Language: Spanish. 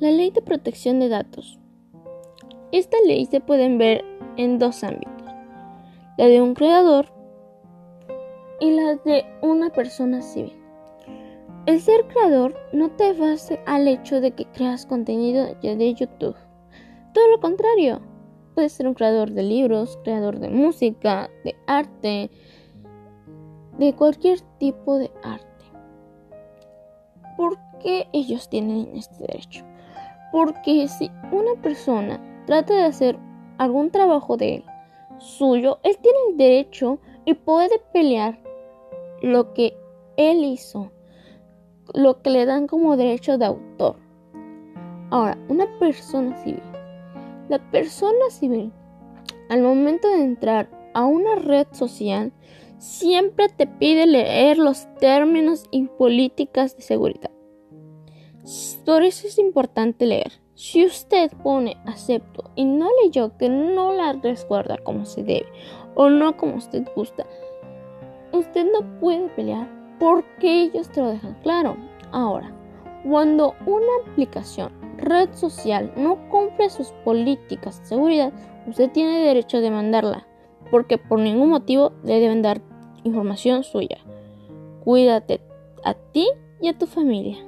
La ley de protección de datos. Esta ley se puede ver en dos ámbitos, la de un creador y la de una persona civil. El ser creador no te base al hecho de que creas contenido de YouTube. Todo lo contrario, puedes ser un creador de libros, creador de música, de arte, de cualquier tipo de arte. ¿Por qué ellos tienen este derecho? Porque si una persona trata de hacer algún trabajo de él suyo, él tiene el derecho y puede pelear lo que él hizo, lo que le dan como derecho de autor. Ahora, una persona civil. La persona civil, al momento de entrar a una red social, siempre te pide leer los términos y políticas de seguridad. Por eso es importante leer. Si usted pone acepto y no leyó que no la resguarda como se debe o no como usted gusta, usted no puede pelear porque ellos te lo dejan claro. Ahora, cuando una aplicación, red social, no cumple sus políticas de seguridad, usted tiene derecho a demandarla porque por ningún motivo le deben dar información suya. Cuídate a ti y a tu familia.